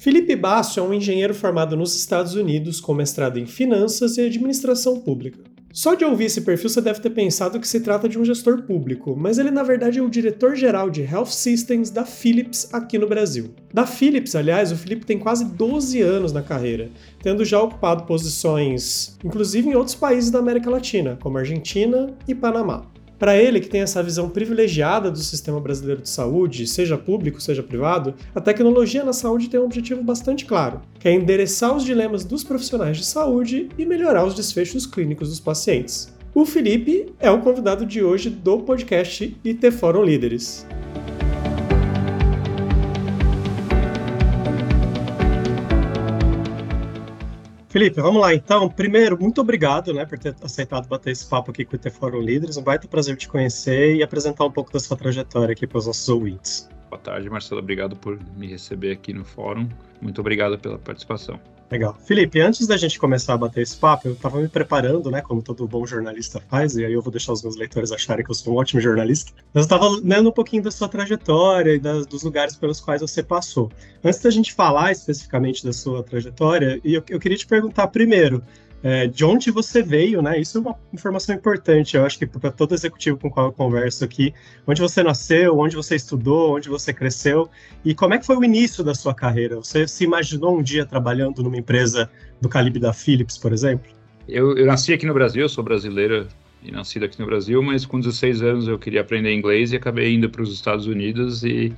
Felipe Basso é um engenheiro formado nos Estados Unidos com mestrado em Finanças e Administração Pública. Só de ouvir esse perfil você deve ter pensado que se trata de um gestor público, mas ele na verdade é o diretor-geral de Health Systems da Philips aqui no Brasil. Da Philips, aliás, o Felipe tem quase 12 anos na carreira, tendo já ocupado posições inclusive em outros países da América Latina, como Argentina e Panamá. Para ele, que tem essa visão privilegiada do sistema brasileiro de saúde, seja público, seja privado, a tecnologia na saúde tem um objetivo bastante claro, que é endereçar os dilemas dos profissionais de saúde e melhorar os desfechos clínicos dos pacientes. O Felipe é o convidado de hoje do podcast IT Fórum Líderes. Felipe, vamos lá então. Primeiro, muito obrigado né, por ter aceitado bater esse papo aqui com o IT Fórum Líderes. Um baita prazer te conhecer e apresentar um pouco da sua trajetória aqui para os nossos ouvintes. Boa tarde, Marcelo. Obrigado por me receber aqui no fórum. Muito obrigado pela participação. Legal. Felipe, antes da gente começar a bater esse papo, eu estava me preparando, né, como todo bom jornalista faz, e aí eu vou deixar os meus leitores acharem que eu sou um ótimo jornalista. Mas eu estava lendo um pouquinho da sua trajetória e das, dos lugares pelos quais você passou. Antes da gente falar especificamente da sua trajetória, eu, eu queria te perguntar primeiro, é, de onde você veio, né? Isso é uma informação importante, eu acho que para todo executivo com qual eu converso aqui, onde você nasceu, onde você estudou, onde você cresceu e como é que foi o início da sua carreira? Você se imaginou um dia trabalhando numa empresa do calibre da Philips, por exemplo? Eu, eu nasci aqui no Brasil, sou brasileira e nascido aqui no Brasil, mas com 16 anos eu queria aprender inglês e acabei indo para os Estados Unidos e,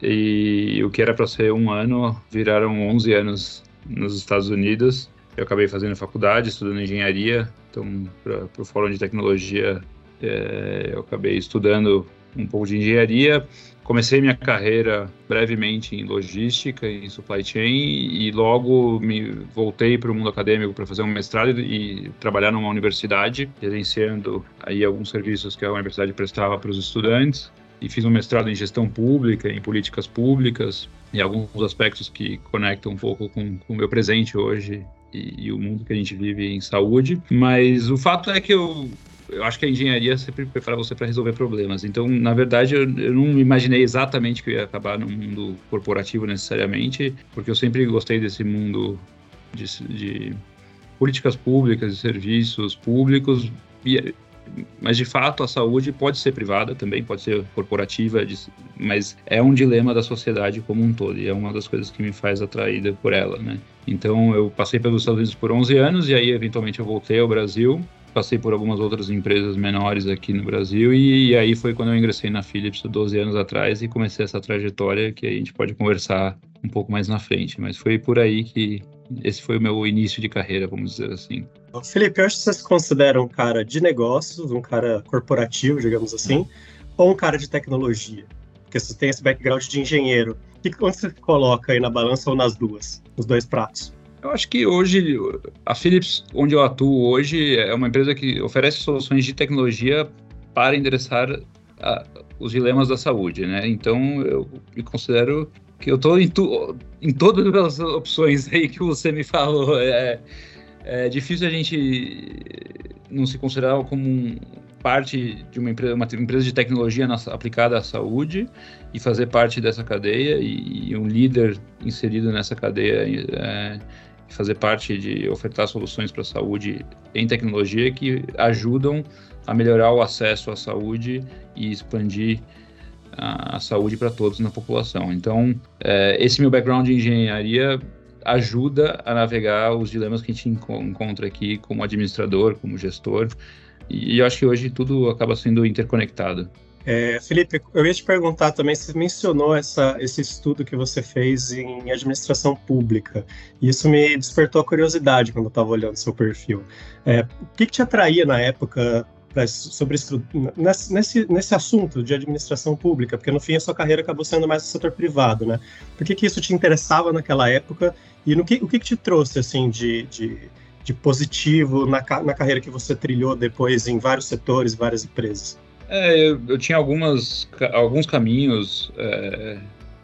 e o que era para ser um ano viraram 11 anos nos Estados Unidos eu acabei fazendo faculdade, estudando engenharia, então para o Fórum de Tecnologia é, eu acabei estudando um pouco de engenharia. Comecei minha carreira brevemente em logística, em supply chain, e logo me voltei para o mundo acadêmico para fazer um mestrado e trabalhar numa universidade, gerenciando aí alguns serviços que a universidade prestava para os estudantes. E fiz um mestrado em gestão pública, em políticas públicas, e alguns aspectos que conectam um pouco com o meu presente hoje e, e, o mundo que a gente vive em saúde. Mas o fato é que eu, eu acho que a engenharia sempre prepara você para resolver problemas. Então, na verdade, eu, eu, não imaginei exatamente que eu ia acabar no mundo corporativo necessariamente, porque eu sempre gostei desse mundo de, de políticas públicas, de serviços públicos. E, mas de fato a saúde pode ser privada também, pode ser corporativa, mas é um dilema da sociedade como um todo e é uma das coisas que me faz atraída por ela, né? Então eu passei pelos Estados Unidos por 11 anos e aí eventualmente eu voltei ao Brasil, passei por algumas outras empresas menores aqui no Brasil e, e aí foi quando eu ingressei na Philips 12 anos atrás e comecei essa trajetória que a gente pode conversar um pouco mais na frente, mas foi por aí que esse foi o meu início de carreira, vamos dizer assim. Felipe, eu acho que você se considera um cara de negócios, um cara corporativo, digamos assim, ou um cara de tecnologia? Porque você tem esse background de engenheiro. O que você coloca aí na balança ou nas duas, nos dois pratos? Eu acho que hoje a Philips, onde eu atuo hoje, é uma empresa que oferece soluções de tecnologia para endereçar a, os dilemas da saúde, né? Então eu me considero que eu estou em, em todas as opções aí que você me falou. É, é difícil a gente não se considerar como um, parte de uma empresa, uma empresa de tecnologia na, aplicada à saúde e fazer parte dessa cadeia e, e um líder inserido nessa cadeia é, fazer parte de ofertar soluções para a saúde em tecnologia que ajudam a melhorar o acesso à saúde e expandir a, a saúde para todos na população. Então, é, esse meu background de engenharia ajuda a navegar os dilemas que a gente encontra aqui como administrador, como gestor, e eu acho que hoje tudo acaba sendo interconectado. É, Felipe, eu ia te perguntar também, você mencionou essa, esse estudo que você fez em administração pública, e isso me despertou a curiosidade quando eu estava olhando seu perfil. É, o que, que te atraía na época pra, sobre nesse, nesse assunto de administração pública? Porque no fim a sua carreira acabou sendo mais no setor privado, né? Por que, que isso te interessava naquela época e no que, o que, que te trouxe assim de, de, de positivo na, na carreira que você trilhou depois em vários setores, várias empresas? É, eu, eu, tinha algumas, alguns caminhos é,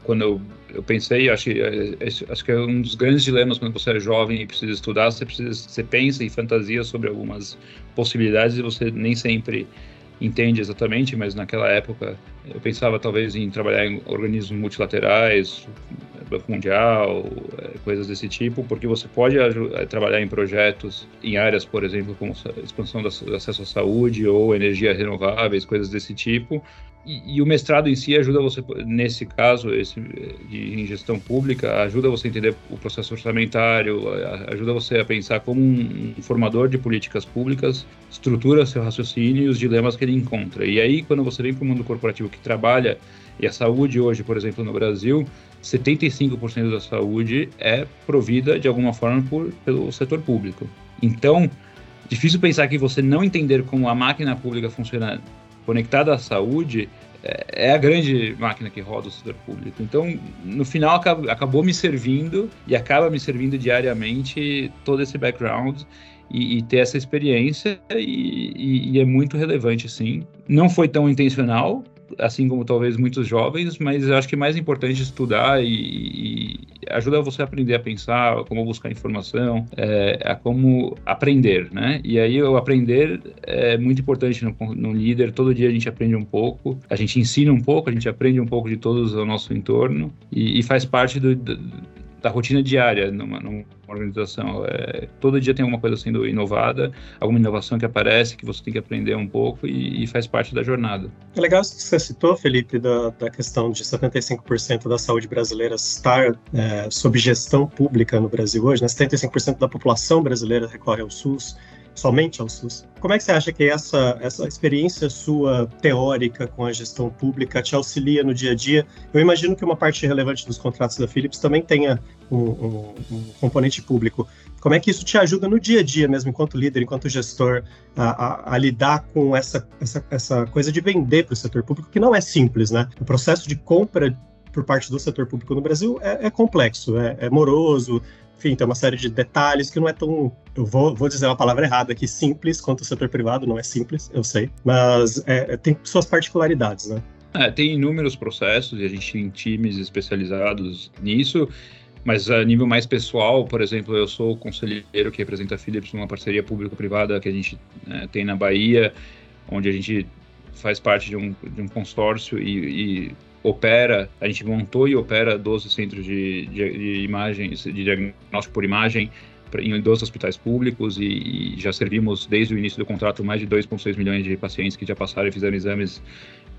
quando eu, eu pensei, acho, é, acho que é um dos grandes dilemas quando você é jovem e precisa estudar, você, precisa, você pensa e fantasia sobre algumas possibilidades e você nem sempre entende exatamente, mas naquela época eu pensava talvez em trabalhar em organismos multilaterais, Banco Mundial, é, coisas desse tipo, porque você pode é, trabalhar em projetos em áreas, por exemplo, como expansão do acesso à saúde ou energias renováveis, coisas desse tipo, e, e, o mestrado em si ajuda você, nesse caso, esse de, em gestão pública, ajuda você a entender o processo orçamentário, ajuda você a pensar como um, formador de políticas públicas estrutura seu raciocínio e os dilemas que ele encontra. E aí, quando você vem para o mundo corporativo que trabalha, e a saúde hoje, por exemplo, no Brasil, 75% da saúde é provida de alguma forma por, pelo setor público. Então, difícil pensar que você não entender como a máquina pública funciona conectada à saúde, é, é a grande máquina que roda o setor público. Então, no final, acabou me servindo e acaba me servindo diariamente todo esse background e, e ter essa experiência e, e, e, é muito relevante, sim. Não foi tão intencional, assim como talvez muitos jovens, mas acho que é mais importante estudar e, e ajuda você a aprender a pensar, como buscar informação, é, a como aprender, né? E aí o aprender é muito importante no, no, líder, todo dia a gente aprende um pouco, a gente ensina um pouco, a gente aprende um pouco de todos ao nosso entorno e, e faz parte do, do da rotina diária numa, numa organização. É, todo dia tem alguma coisa sendo inovada, alguma inovação que aparece que você tem que aprender um pouco e, e faz parte da jornada. É legal isso que você citou, Felipe, da, da questão de 75% da saúde brasileira estar é, sob gestão pública no Brasil hoje, né? 75% da população brasileira recorre ao SUS somente ao SUS. Como é que você acha que essa, essa experiência sua teórica com a gestão pública te auxilia no dia a dia? Eu imagino que uma parte relevante dos contratos da Philips também tenha um, um, um componente público. Como é que isso te ajuda no dia a dia, mesmo enquanto líder, enquanto gestor, a, a, a lidar com essa, essa, essa coisa de vender para o setor público, que não é simples, né? O processo de compra por parte do setor público no Brasil é, é complexo, é, é, moroso, enfim, tem uma série de detalhes que não é tão, eu vou, vou dizer uma palavra errada aqui, simples quanto o setor privado, não é simples, eu sei, mas é, é, tem suas particularidades, né? É, tem inúmeros processos e a gente tem times especializados nisso, mas a nível mais pessoal, por exemplo, eu sou conselheiro que representa a Philips numa parceria público-privada que a gente né, tem na Bahia, onde a gente faz parte de um, de um consórcio e, e opera, a gente montou e opera 12 centros de, de, de imagens, de diagnóstico por imagem em 12 hospitais públicos e, e, já servimos desde o início do contrato mais de 2,6 milhões de pacientes que já passaram e fizeram exames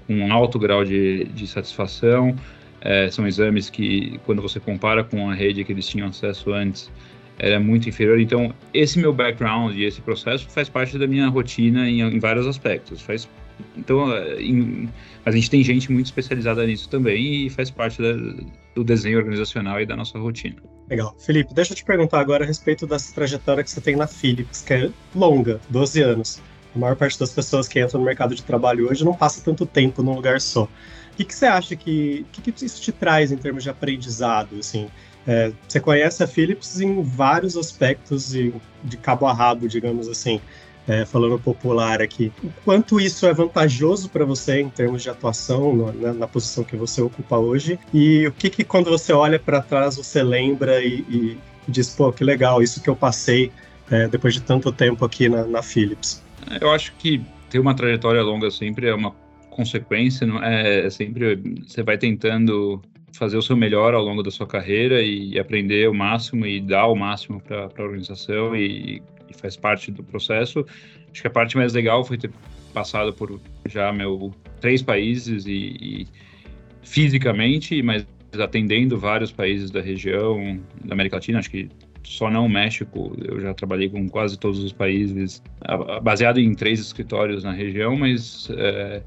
com um alto grau de, de satisfação. É, são exames que, quando você compara com a rede que eles tinham acesso antes, era muito inferior. Então, esse meu background e esse processo faz parte da minha rotina em, em vários aspectos. Faz então, é, em, a gente tem gente muito especializada nisso também e faz parte da, do desenho organizacional e da nossa rotina. Legal. Felipe, deixa eu te perguntar agora a respeito dessa trajetória que você tem na Philips, que é longa, 12 anos. A maior parte das pessoas que entram no mercado de trabalho hoje não passa tanto tempo num lugar só. O que, que você acha que, que, que isso te traz em termos de aprendizado? Assim, é, você conhece a Philips em vários aspectos de, de cabo a rabo, digamos assim é, falando popular aqui. O quanto isso é vantajoso para você em termos de atuação no, na, na, posição que você ocupa hoje e o que, que quando você olha para trás você lembra e, e, diz, pô, que legal, isso que eu passei é, depois de tanto tempo aqui na, na Philips. Eu acho que ter uma trajetória longa sempre é uma consequência, não é, é sempre você vai tentando fazer o seu melhor ao longo da sua carreira e aprender o máximo e dar o máximo para a organização e e faz parte do processo. Acho que a parte mais legal foi ter passado por já meu três países e, e fisicamente, mas atendendo vários países da região da América Latina. Acho que só não o México, eu já trabalhei com quase todos os países, baseado em três escritórios na região, mas é,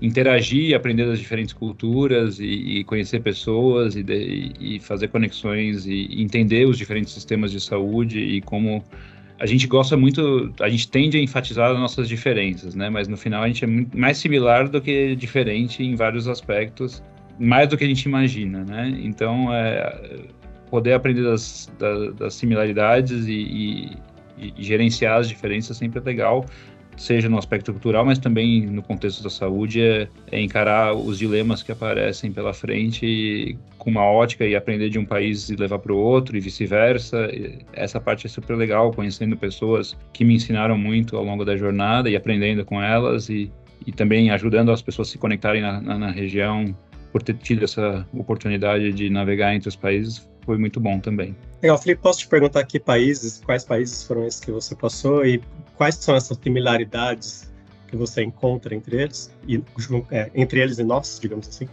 interagir, aprender das diferentes culturas e, e conhecer pessoas e, de, e, fazer conexões e entender os diferentes sistemas de saúde e como a gente gosta muito, a gente tende a enfatizar as nossas diferenças, né? Mas no final a gente é mais similar do que diferente em vários aspectos, mais do que a gente imagina, né? Então, é, poder aprender das, das, das similaridades e, e, e, gerenciar as diferenças sempre é legal seja no aspecto cultural, mas também no contexto da saúde, é, é encarar os dilemas que aparecem pela frente com uma ótica e aprender de um país e levar para o outro e vice-versa. Essa parte é super legal, conhecendo pessoas que me ensinaram muito ao longo da jornada e aprendendo com elas e, e também ajudando as pessoas a se conectarem na, na, na região por ter tido essa oportunidade de navegar entre os países, foi muito bom também. Legal, Felipe, posso te perguntar que países, quais países foram esses que você passou e quais são essas similaridades que você encontra entre eles, e, é, entre eles e nós, digamos assim?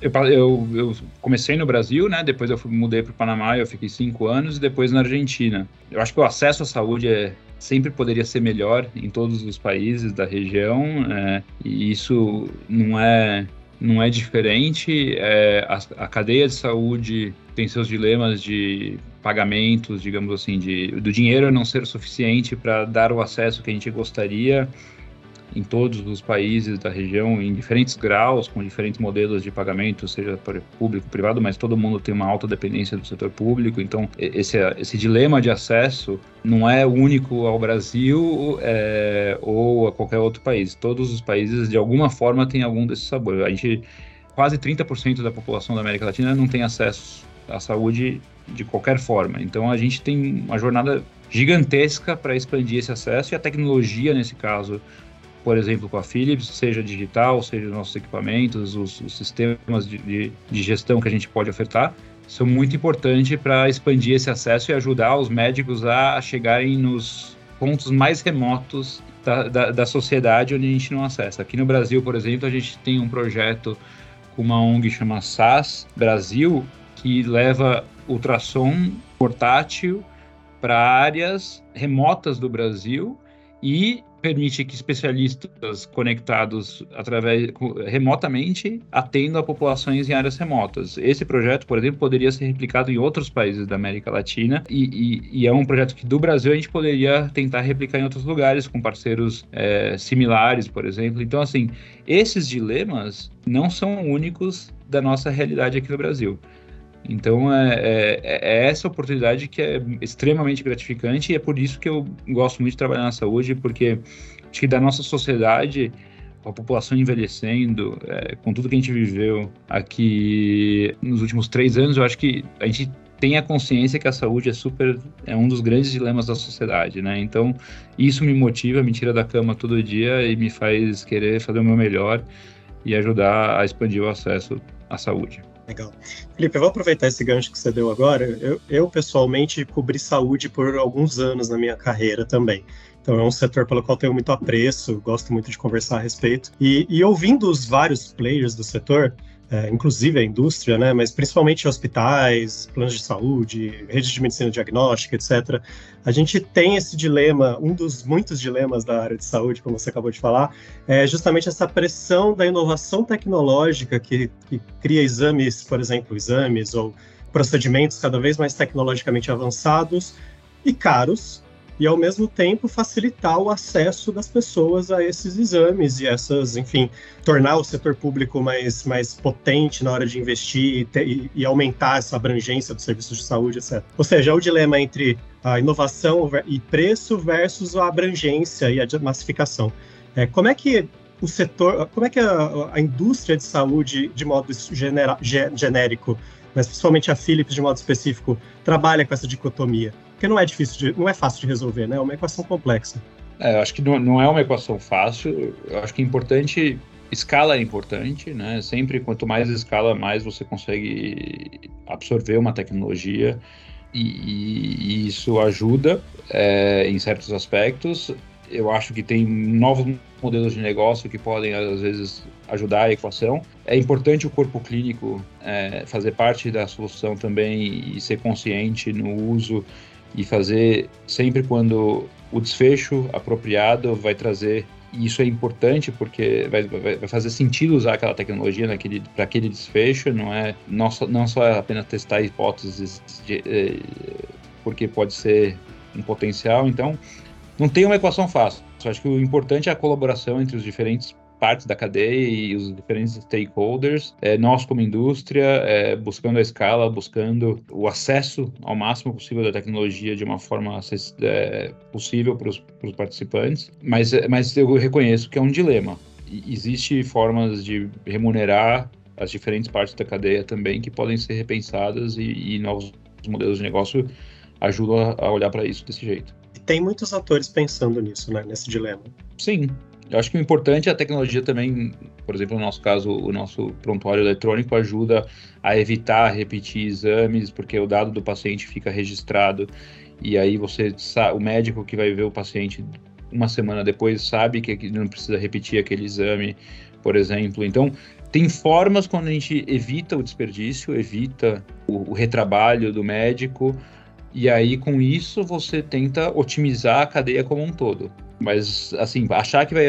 Eu, eu, eu, comecei no Brasil, né? Depois eu fui, mudei para o Panamá, eu fiquei cinco anos, e depois na Argentina. Eu acho que o acesso à saúde é, sempre poderia ser melhor em todos os países da região, é, e isso não é não é diferente. É, a, a, cadeia de saúde tem seus dilemas de pagamentos, digamos assim, de, do dinheiro não ser suficiente para dar o acesso que a gente gostaria em todos os países da região, em diferentes graus, com diferentes modelos de pagamento, seja para público, privado, mas todo mundo tem uma alta dependência do setor público. Então, esse, esse dilema de acesso não é único ao Brasil é, ou a qualquer outro país. Todos os países, de alguma forma, têm algum desses sabores. A gente, quase 30% da população da América Latina não tem acesso à saúde de qualquer forma. Então, a gente tem uma jornada gigantesca para expandir esse acesso e a tecnologia, nesse caso, por exemplo, com a Philips, seja digital, seja nossos equipamentos, os, os sistemas de, de, de, gestão que a gente pode ofertar, são muito importantes para expandir esse acesso e ajudar os médicos a chegarem nos pontos mais remotos da, da, da sociedade onde a gente não acessa. Aqui no Brasil, por exemplo, a gente tem um projeto com uma ONG chamada SAS Brasil, que leva ultrassom portátil para áreas remotas do Brasil e permite que especialistas conectados através remotamente atendam a populações em áreas remotas. Esse projeto, por exemplo, poderia ser replicado em outros países da América Latina e, e, e é um projeto que do Brasil a gente poderia tentar replicar em outros lugares com parceiros é, similares, por exemplo. Então, assim, esses dilemas não são únicos da nossa realidade aqui no Brasil. Então é, é, é, essa oportunidade que é extremamente gratificante e é por isso que eu gosto muito de trabalhar na saúde, porque acho que da nossa sociedade, a população envelhecendo, é, com tudo que a gente viveu aqui nos últimos três anos, eu acho que a gente tem a consciência que a saúde é super é um dos grandes dilemas da sociedade, né? Então isso me motiva, me tira da cama todo dia e me faz querer fazer o meu melhor e ajudar a expandir o acesso à saúde. Legal. Felipe, eu vou aproveitar esse gancho que você deu agora. Eu, eu, pessoalmente, cobri saúde por alguns anos na minha carreira também. Então, é um setor pelo qual tenho muito apreço, gosto muito de conversar a respeito. E, e ouvindo os vários players do setor, é, inclusive a indústria, né, mas principalmente hospitais, planos de saúde, redes de medicina diagnóstica, etc. A gente tem esse dilema, um dos muitos dilemas da área de saúde, como você acabou de falar, é justamente essa pressão da inovação tecnológica que, que cria exames, por exemplo, exames ou procedimentos cada vez mais tecnologicamente avançados e caros, e ao mesmo tempo facilitar o acesso das pessoas a esses exames e essas, enfim, tornar o setor público mais, mais potente na hora de investir e, ter, e, e aumentar essa abrangência dos serviços de saúde, etc. Ou seja, é o dilema entre a inovação e preço versus a abrangência e a massificação. É, como é que o setor, como é que a, a indústria de saúde, de modo genera, genérico, mas principalmente a Philips de modo específico, trabalha com essa dicotomia? Porque não é difícil, de, não é fácil de resolver, né? É uma equação complexa. É, eu acho que não, não é uma equação fácil. Eu acho que é importante escala é importante, né? Sempre quanto mais escala, mais você consegue absorver uma tecnologia e, e isso ajuda é, em certos aspectos. Eu acho que tem novos modelos de negócio que podem às vezes ajudar a equação. É importante o corpo clínico é, fazer parte da solução também e ser consciente no uso e fazer sempre quando o desfecho apropriado vai trazer e isso é importante porque vai, vai, vai fazer sentido usar aquela tecnologia para aquele desfecho, não é não só, não só apenas testar hipóteses de, eh, porque pode ser um potencial. Então, não tem uma equação fácil. Eu acho que o importante é a colaboração entre os diferentes partes da cadeia e os diferentes stakeholders, é, nós como indústria, é, buscando a escala, buscando o acesso ao máximo possível da tecnologia de uma forma é, possível para os participantes, mas, mas eu reconheço que é um dilema. Existem formas de remunerar as diferentes partes da cadeia também que podem ser repensadas e, e novos modelos de negócio ajudam a olhar para isso desse jeito. Tem muitos atores pensando nisso, né, nesse dilema. Sim, Eu acho que o importante é a tecnologia também, por exemplo, no nosso caso, o nosso prontuário eletrônico ajuda a evitar repetir exames, porque o dado do paciente fica registrado e aí você o médico que vai ver o paciente uma semana depois sabe que não precisa repetir aquele exame, por exemplo. Então, tem formas quando a gente evita o desperdício, evita o, o retrabalho do médico, e aí com isso você tenta otimizar a cadeia como um todo. Mas, assim, achar que, vai,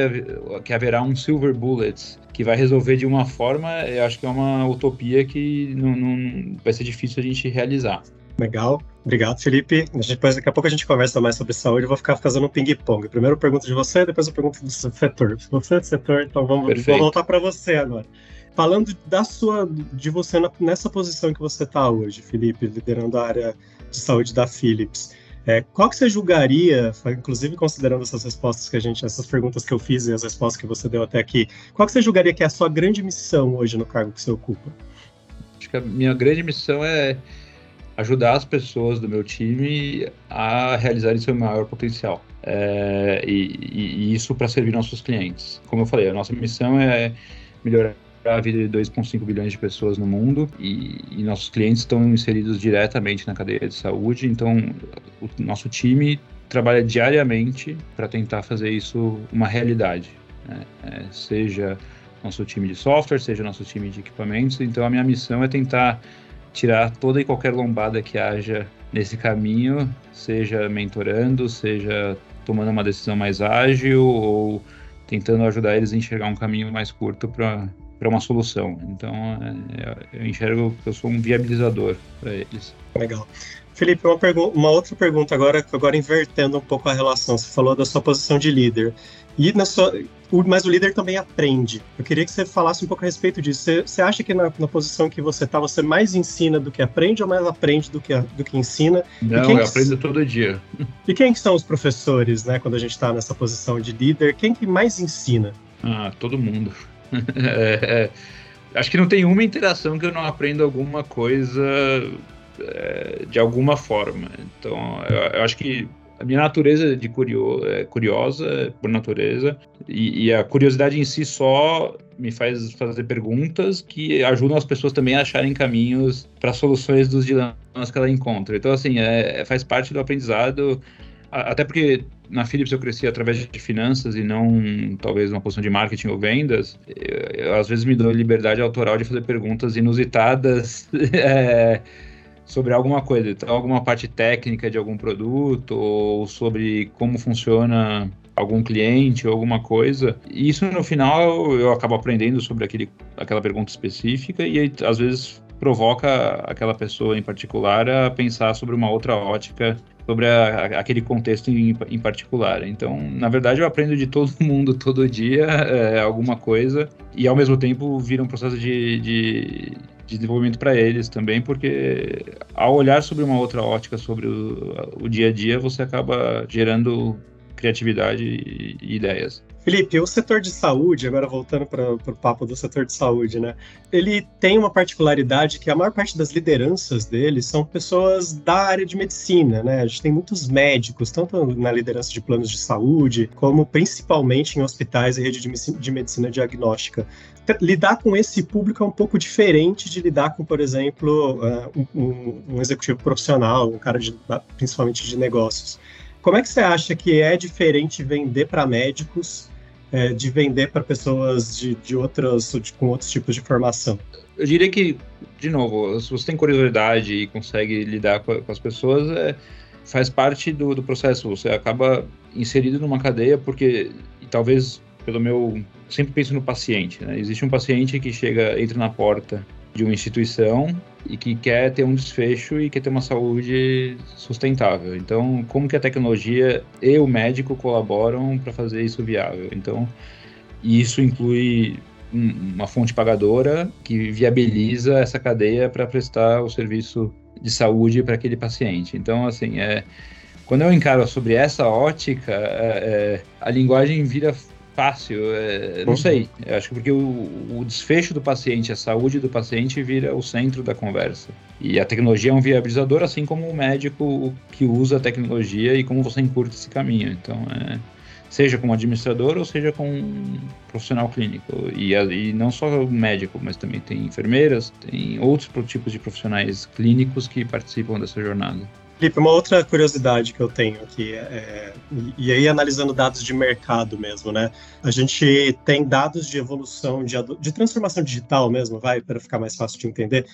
que haverá um silver bullet que vai resolver de uma forma, eu acho que é uma utopia que não, não vai ser difícil a gente realizar. Legal. Obrigado, Felipe. Depois, daqui a pouco a gente conversa mais sobre saúde. Eu vou ficar fazendo um ping-pong. Primeiro eu pergunto de você, depois eu pergunto do setor. Você é do setor, então vamos, vamos voltar para você agora. Falando da sua, de você nessa posição que você está hoje, Felipe, liderando a área de saúde da Philips. É, qual que você julgaria, inclusive considerando essas respostas que a gente, essas perguntas que eu fiz e as respostas que você deu até aqui, qual que você julgaria que é a sua grande missão hoje no cargo que você ocupa? Acho que a minha grande missão é ajudar as pessoas do meu time a realizarem seu maior potencial. É, e, e, isso para servir nossos clientes. Como eu falei, a nossa missão é melhorar a vida de 2,5 bilhões de pessoas no mundo e, e, nossos clientes estão inseridos diretamente na cadeia de saúde, então o nosso time trabalha diariamente para tentar fazer isso uma realidade, né? é, seja nosso time de software, seja nosso time de equipamentos. Então a minha missão é tentar tirar toda e qualquer lombada que haja nesse caminho, seja mentorando, seja tomando uma decisão mais ágil ou tentando ajudar eles a enxergar um caminho mais curto para para uma solução. Então, é, eu enxergo que eu sou um viabilizador para eles. Legal. Felipe, uma, uma, outra pergunta agora, agora invertendo um pouco a relação. Você falou da sua posição de líder. E na sua, mas o líder também aprende. Eu queria que você falasse um pouco a respeito disso. Você, você acha que na, na, posição que você está, você mais ensina do que aprende ou mais aprende do que, do que ensina? Não, eu aprendo todo dia. E quem que são os professores, né, quando a gente está nessa posição de líder? Quem que mais ensina? Ah, todo mundo. é, é, acho que não tem uma interação que eu não aprenda alguma coisa é, de alguma forma. Então, eu, eu acho que a minha natureza de curio, é curiosa por natureza e, e, a curiosidade em si só me faz fazer perguntas que ajudam as pessoas também a acharem caminhos para soluções dos dilemas que ela encontra. Então assim é, faz parte do aprendizado, até porque na Philips eu cresci através de finanças e não talvez uma posição de marketing ou vendas. Eu, eu às vezes me dou liberdade autoral de fazer perguntas inusitadas. é, sobre alguma coisa, então alguma parte técnica de algum produto ou sobre como funciona algum cliente ou alguma coisa. E isso no final eu acabo aprendendo sobre aquele, aquela pergunta específica e às vezes provoca aquela pessoa em particular a pensar sobre uma outra ótica sobre a, aquele contexto em, em, particular. Então, na verdade, eu aprendo de todo mundo todo dia é, alguma coisa e ao mesmo tempo vira um processo de, de, de desenvolvimento para eles também, porque ao olhar sobre uma outra ótica sobre o, o dia a dia, você acaba gerando criatividade e, ideias. Felipe, o setor de saúde, agora voltando para o papo do setor de saúde, né? Ele tem uma particularidade que a maior parte das lideranças dele são pessoas da área de medicina, né? A gente tem muitos médicos, tanto na liderança de planos de saúde, como principalmente em hospitais e rede de medicina diagnóstica. Lidar com esse público é um pouco diferente de lidar com, por exemplo, uh, um, um executivo profissional, um cara de, principalmente de negócios. Como é que você acha que é diferente vender para médicos é, de vender para pessoas de, de outras, de, com outros tipos de formação? Eu diria que, de novo, se você tem curiosidade e consegue lidar com, com as pessoas, é, faz parte do, do processo. Você acaba inserido numa cadeia porque, talvez pelo meu, sempre penso no paciente. Né? Existe um paciente que chega, entra na porta de uma instituição e que quer ter um desfecho e quer ter uma saúde sustentável. Então, como que a tecnologia e o médico colaboram para fazer isso viável? Então, isso inclui uma fonte pagadora que viabiliza essa cadeia para prestar o serviço de saúde para aquele paciente. Então, assim, é, quando eu encaro sobre essa ótica, é, é, a linguagem vira fácil, é, não sei. Eu acho que porque o, o, desfecho do paciente, a saúde do paciente vira o centro da conversa. E a tecnologia é um viabilizador, assim como o médico que usa a tecnologia e como você encurta esse caminho. Então, é, seja como administrador ou seja como um profissional clínico. E, e não só médico, mas também tem enfermeiras, tem outros tipos de profissionais clínicos que participam dessa jornada. Felipe, uma outra curiosidade que eu tenho aqui, é, e aí analisando dados de mercado mesmo, né? A gente tem dados de evolução, de, de transformação digital mesmo, vai, para ficar mais fácil de entender,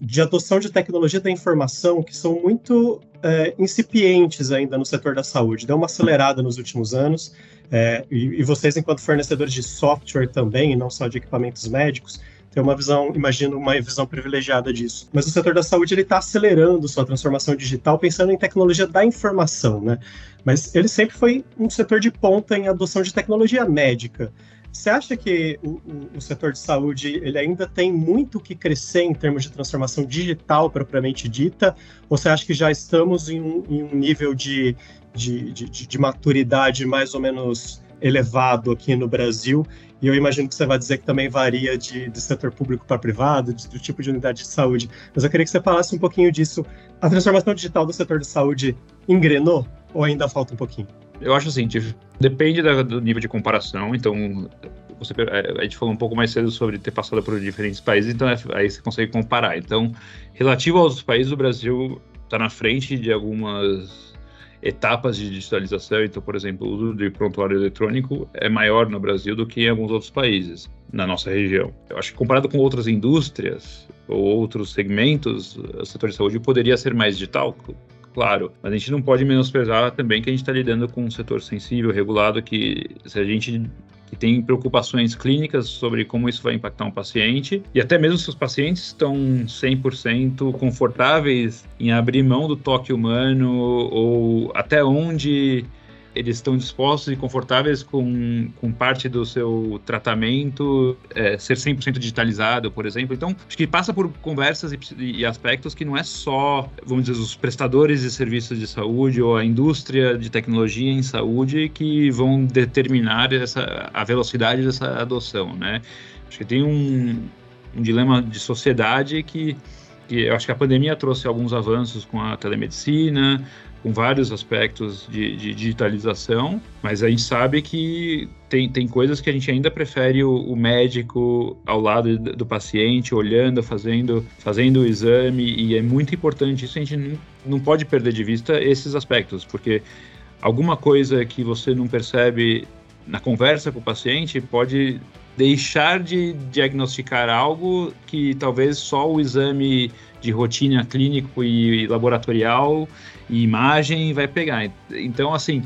de adoção de tecnologia da informação que são muito é, incipientes ainda no setor da saúde. Deu uma acelerada nos últimos anos, é, e, e vocês, enquanto fornecedores de software também, e não só de equipamentos médicos, ter uma visão, imagino, uma visão privilegiada disso. Mas o setor da saúde ele está acelerando sua transformação digital, pensando em tecnologia da informação, né? Mas ele sempre foi um setor de ponta em adoção de tecnologia médica. Você acha que o, o, o, setor de saúde ele ainda tem muito que crescer em termos de transformação digital propriamente dita? Ou você acha que já estamos em um, em um nível de, de, de, de, maturidade mais ou menos elevado aqui no Brasil e eu imagino que você vai dizer que também varia de, de setor público para privado, de, do tipo de unidade de saúde. Mas eu queria que você falasse um pouquinho disso. A transformação digital do setor de saúde engrenou ou ainda falta um pouquinho? Eu acho assim, depende do nível de comparação. Então, você, a gente falou um pouco mais cedo sobre ter passado por diferentes países, então é, aí você consegue comparar. Então, relativo aos países, o Brasil está na frente de algumas etapas de digitalização. Então, por exemplo, o uso de prontuário eletrônico é maior no Brasil do que em alguns outros países na nossa região. Eu acho que comparado com outras indústrias ou outros segmentos, o setor de saúde poderia ser mais digital, claro, mas a gente não pode menosprezar também que a gente está lidando com um setor sensível, regulado, que se a gente que tem preocupações clínicas sobre como isso vai impactar um paciente, e até mesmo se os pacientes estão 100% confortáveis em abrir mão do toque humano, ou até onde eles estão dispostos e confortáveis com, com parte do seu tratamento é, ser 100% digitalizado, por exemplo. Então, acho que passa por conversas e, e, aspectos que não é só, vamos dizer, os prestadores de serviços de saúde ou a indústria de tecnologia em saúde que vão determinar essa, a velocidade dessa adoção, né? Acho que tem um, um dilema de sociedade que, que eu acho que a pandemia trouxe alguns avanços com a telemedicina, com vários aspectos de, de, digitalização, mas a gente sabe que tem, tem coisas que a gente ainda prefere o, o médico ao lado do, do, paciente, olhando, fazendo, fazendo o exame, e é muito importante isso, a gente não, não pode perder de vista esses aspectos, porque alguma coisa que você não percebe na conversa com o paciente pode deixar de diagnosticar algo que talvez só o exame de rotina clínico e laboratorial e imagem vai pegar. Então, assim,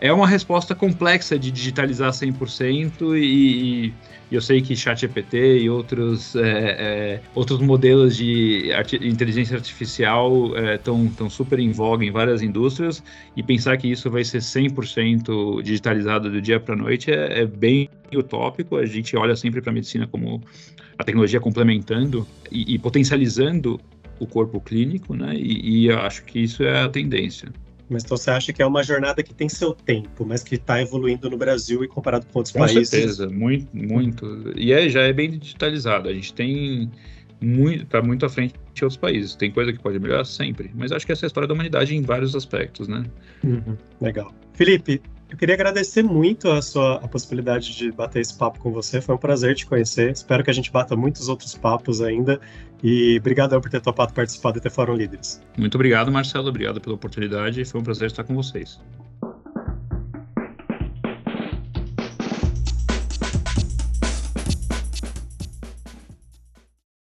é uma resposta complexa de digitalizar 100% e, e eu sei que ChatGPT e outros, é, é, outros modelos de inteligência artificial estão é, super em voga em várias indústrias e pensar que isso vai ser 100% digitalizado do dia para a noite é, é bem utópico. A gente olha sempre para a medicina como a tecnologia complementando e, e potencializando o corpo clínico, né? E, e eu acho que isso é a tendência. Mas então você acha que é uma jornada que tem seu tempo, mas que está evoluindo no Brasil e comparado com outros com países? Com certeza, muito, muito. E é, já é bem digitalizado. A gente tem muito, tá muito à frente de outros países. Tem coisa que pode melhorar sempre, mas acho que essa é a história da humanidade em vários aspectos, né? Uhum, legal. Felipe, eu queria agradecer muito a sua a possibilidade de bater esse papo com você. Foi um prazer te conhecer. Espero que a gente bata muitos outros papos ainda. E obrigado por ter topado participar do The Líderes. Muito obrigado, Marcelo. Obrigado pela oportunidade. Foi um prazer estar com vocês.